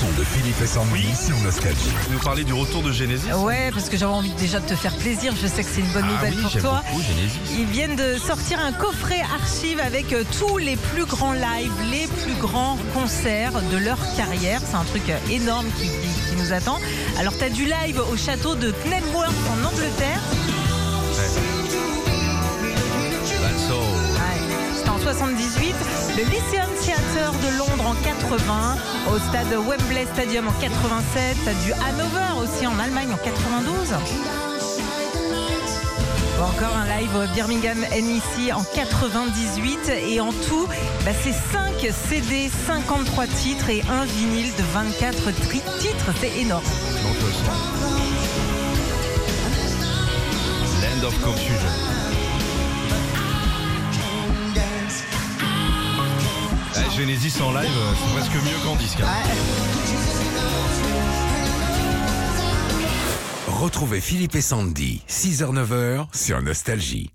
son de Philippe et Sandy sur Nostalgie. Vous nous parlez du retour de Genesis? Ouais, parce que j'avais envie déjà de te faire plaisir. Je sais que c'est une bonne Ah nouvelle oui, pour toi. beaucoup Genesis. Ils viennent de sortir un coffret archive avec euh, tous les plus grands lives, les plus grands concerts de leur carrière. C'est un truc euh, énorme qui, qui- qui nous attend. Alors, tu as du live au château de Knebworth en Angleterre. That's all. Ouais, C'était en 78. Le Lyceum Theatre en 80. Au stade Wembley Stadium en 87. T'as du Hanover aussi en Allemagne en 92. Ou encore un live Birmingham NEC en 98. Et en tout, bah, c'est 5 CD, 53 titres et un vinyle de 24 tri- titres. C'est énorme. Ah, Genesis en live, euh, c'est presque mieux qu'en disque. hein. Retrouvez Philippe et Sandy, 6h-9h sur Nostalgie.